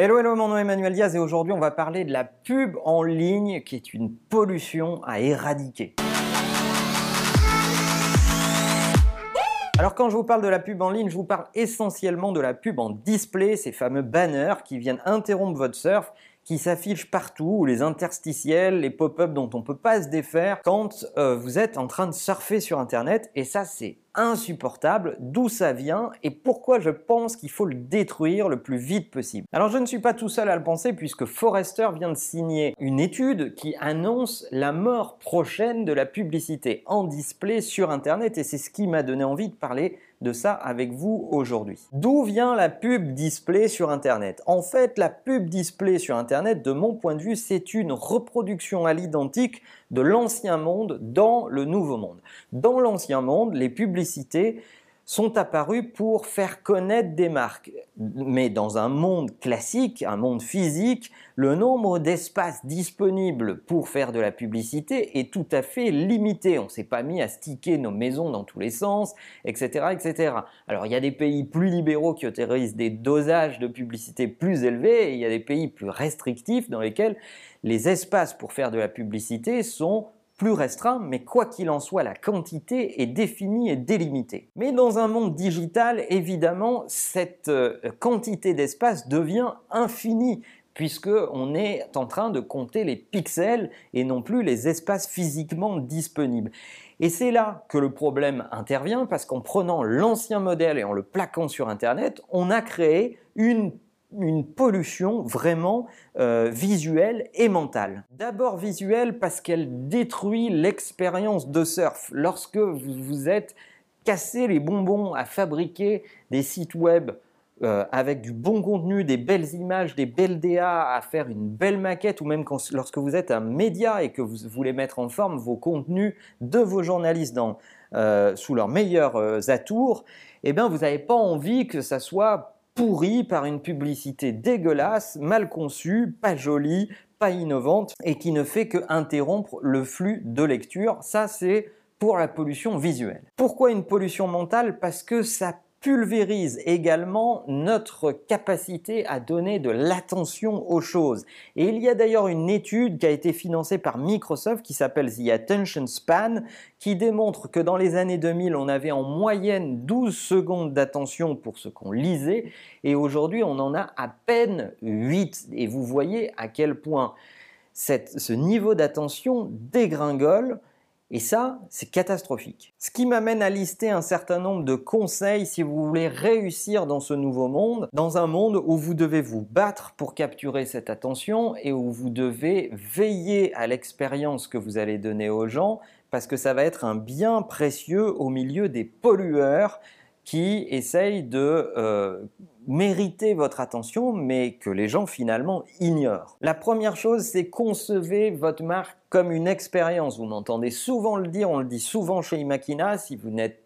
Hello, hello, mon nom est Emmanuel Diaz et aujourd'hui on va parler de la pub en ligne qui est une pollution à éradiquer. Alors quand je vous parle de la pub en ligne, je vous parle essentiellement de la pub en display, ces fameux banners qui viennent interrompre votre surf qui s'affichent partout, ou les interstitiels, les pop-up dont on ne peut pas se défaire quand euh, vous êtes en train de surfer sur Internet. Et ça, c'est insupportable, d'où ça vient et pourquoi je pense qu'il faut le détruire le plus vite possible. Alors je ne suis pas tout seul à le penser puisque Forrester vient de signer une étude qui annonce la mort prochaine de la publicité en display sur Internet et c'est ce qui m'a donné envie de parler de ça avec vous aujourd'hui. D'où vient la pub display sur Internet? En fait, la pub display sur Internet, de mon point de vue, c'est une reproduction à l'identique de l'ancien monde dans le nouveau monde. Dans l'ancien monde, les publicités sont apparus pour faire connaître des marques. Mais dans un monde classique, un monde physique, le nombre d'espaces disponibles pour faire de la publicité est tout à fait limité. On ne s'est pas mis à sticker nos maisons dans tous les sens, etc., etc. Alors il y a des pays plus libéraux qui autorisent des dosages de publicité plus élevés et il y a des pays plus restrictifs dans lesquels les espaces pour faire de la publicité sont plus restreint, mais quoi qu'il en soit, la quantité est définie et délimitée. Mais dans un monde digital, évidemment, cette euh, quantité d'espace devient infinie puisque on est en train de compter les pixels et non plus les espaces physiquement disponibles. Et c'est là que le problème intervient parce qu'en prenant l'ancien modèle et en le plaquant sur Internet, on a créé une une pollution vraiment euh, visuelle et mentale. D'abord visuelle parce qu'elle détruit l'expérience de surf. Lorsque vous vous êtes cassé les bonbons à fabriquer des sites web euh, avec du bon contenu, des belles images, des belles DA, à faire une belle maquette, ou même lorsque vous êtes un média et que vous voulez mettre en forme vos contenus de vos journalistes euh, sous leurs meilleurs atours, eh bien vous n'avez pas envie que ça soit pourri par une publicité dégueulasse, mal conçue, pas jolie, pas innovante et qui ne fait que interrompre le flux de lecture. Ça, c'est pour la pollution visuelle. Pourquoi une pollution mentale? Parce que ça pulvérise également notre capacité à donner de l'attention aux choses. Et il y a d'ailleurs une étude qui a été financée par Microsoft qui s'appelle The Attention Span qui démontre que dans les années 2000, on avait en moyenne 12 secondes d'attention pour ce qu'on lisait et aujourd'hui, on en a à peine 8. Et vous voyez à quel point ce niveau d'attention dégringole et ça, c'est catastrophique. Ce qui m'amène à lister un certain nombre de conseils si vous voulez réussir dans ce nouveau monde, dans un monde où vous devez vous battre pour capturer cette attention et où vous devez veiller à l'expérience que vous allez donner aux gens parce que ça va être un bien précieux au milieu des pollueurs qui essayent de euh, mériter votre attention, mais que les gens finalement ignorent. La première chose, c'est concevez votre marque comme une expérience. Vous m'entendez souvent le dire, on le dit souvent chez Imakina, si vous n'êtes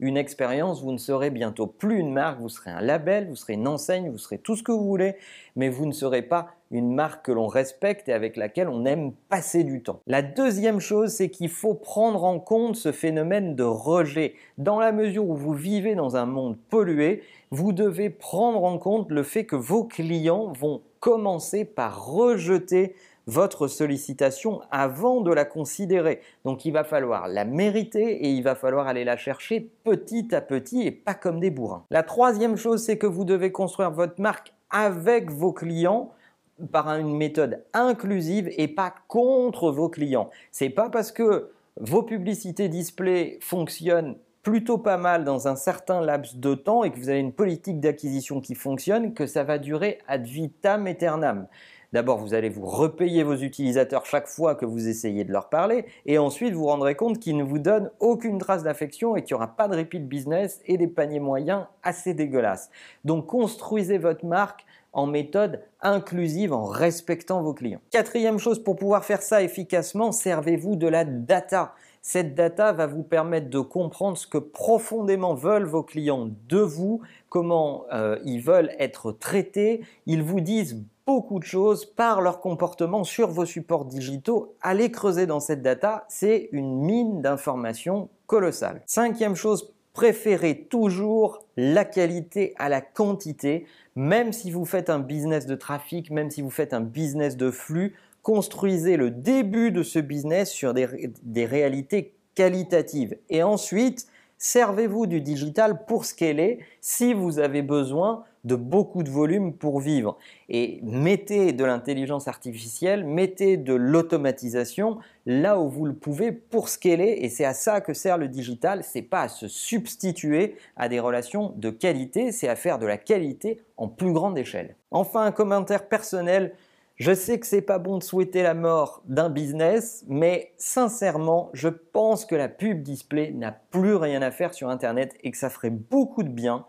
une expérience, vous ne serez bientôt plus une marque, vous serez un label, vous serez une enseigne, vous serez tout ce que vous voulez, mais vous ne serez pas une marque que l'on respecte et avec laquelle on aime passer du temps. La deuxième chose, c'est qu'il faut prendre en compte ce phénomène de rejet. Dans la mesure où vous vivez dans un monde pollué, vous devez prendre en compte le fait que vos clients vont commencer par rejeter votre sollicitation avant de la considérer. Donc il va falloir la mériter et il va falloir aller la chercher petit à petit et pas comme des bourrins. La troisième chose, c'est que vous devez construire votre marque avec vos clients par une méthode inclusive et pas contre vos clients. C'est pas parce que vos publicités display fonctionnent plutôt pas mal dans un certain laps de temps et que vous avez une politique d'acquisition qui fonctionne que ça va durer ad vitam aeternam. D'abord, vous allez vous repayer vos utilisateurs chaque fois que vous essayez de leur parler, et ensuite vous rendrez compte qu'ils ne vous donnent aucune trace d'affection et qu'il n'y aura pas de repeat business et des paniers moyens assez dégueulasses. Donc construisez votre marque en méthode inclusive en respectant vos clients. Quatrième chose, pour pouvoir faire ça efficacement, servez-vous de la data. Cette data va vous permettre de comprendre ce que profondément veulent vos clients de vous, comment euh, ils veulent être traités. Ils vous disent beaucoup de choses par leur comportement sur vos supports digitaux. Allez creuser dans cette data, c'est une mine d'informations colossale. Cinquième chose, préférez toujours la qualité à la quantité. Même si vous faites un business de trafic, même si vous faites un business de flux, construisez le début de ce business sur des, des réalités qualitatives. Et ensuite, servez-vous du digital pour scaler si vous avez besoin de beaucoup de volume pour vivre. Et mettez de l'intelligence artificielle, mettez de l'automatisation là où vous le pouvez pour scaler. Et c'est à ça que sert le digital. C'est pas à se substituer à des relations de qualité, c'est à faire de la qualité en plus grande échelle. Enfin, un commentaire personnel. Je sais que c'est pas bon de souhaiter la mort d'un business, mais sincèrement, je pense que la pub display n'a plus rien à faire sur Internet et que ça ferait beaucoup de bien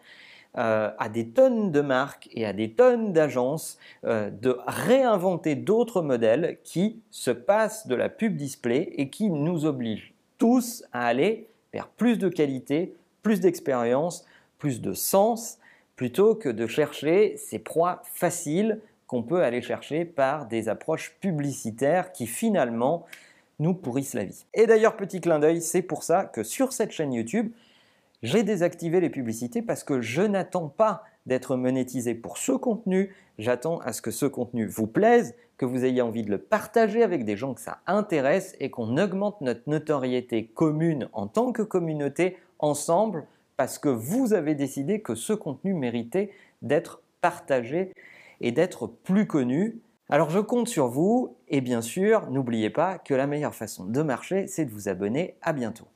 euh, à des tonnes de marques et à des tonnes d'agences euh, de réinventer d'autres modèles qui se passent de la pub display et qui nous obligent tous à aller vers plus de qualité, plus d'expérience, plus de sens, plutôt que de chercher ces proies faciles qu'on peut aller chercher par des approches publicitaires qui finalement nous pourrissent la vie. Et d'ailleurs, petit clin d'œil, c'est pour ça que sur cette chaîne YouTube, j'ai désactivé les publicités parce que je n'attends pas d'être monétisé pour ce contenu, j'attends à ce que ce contenu vous plaise, que vous ayez envie de le partager avec des gens que ça intéresse et qu'on augmente notre notoriété commune en tant que communauté ensemble parce que vous avez décidé que ce contenu méritait d'être partagé et d'être plus connu. Alors je compte sur vous et bien sûr, n'oubliez pas que la meilleure façon de marcher, c'est de vous abonner. À bientôt.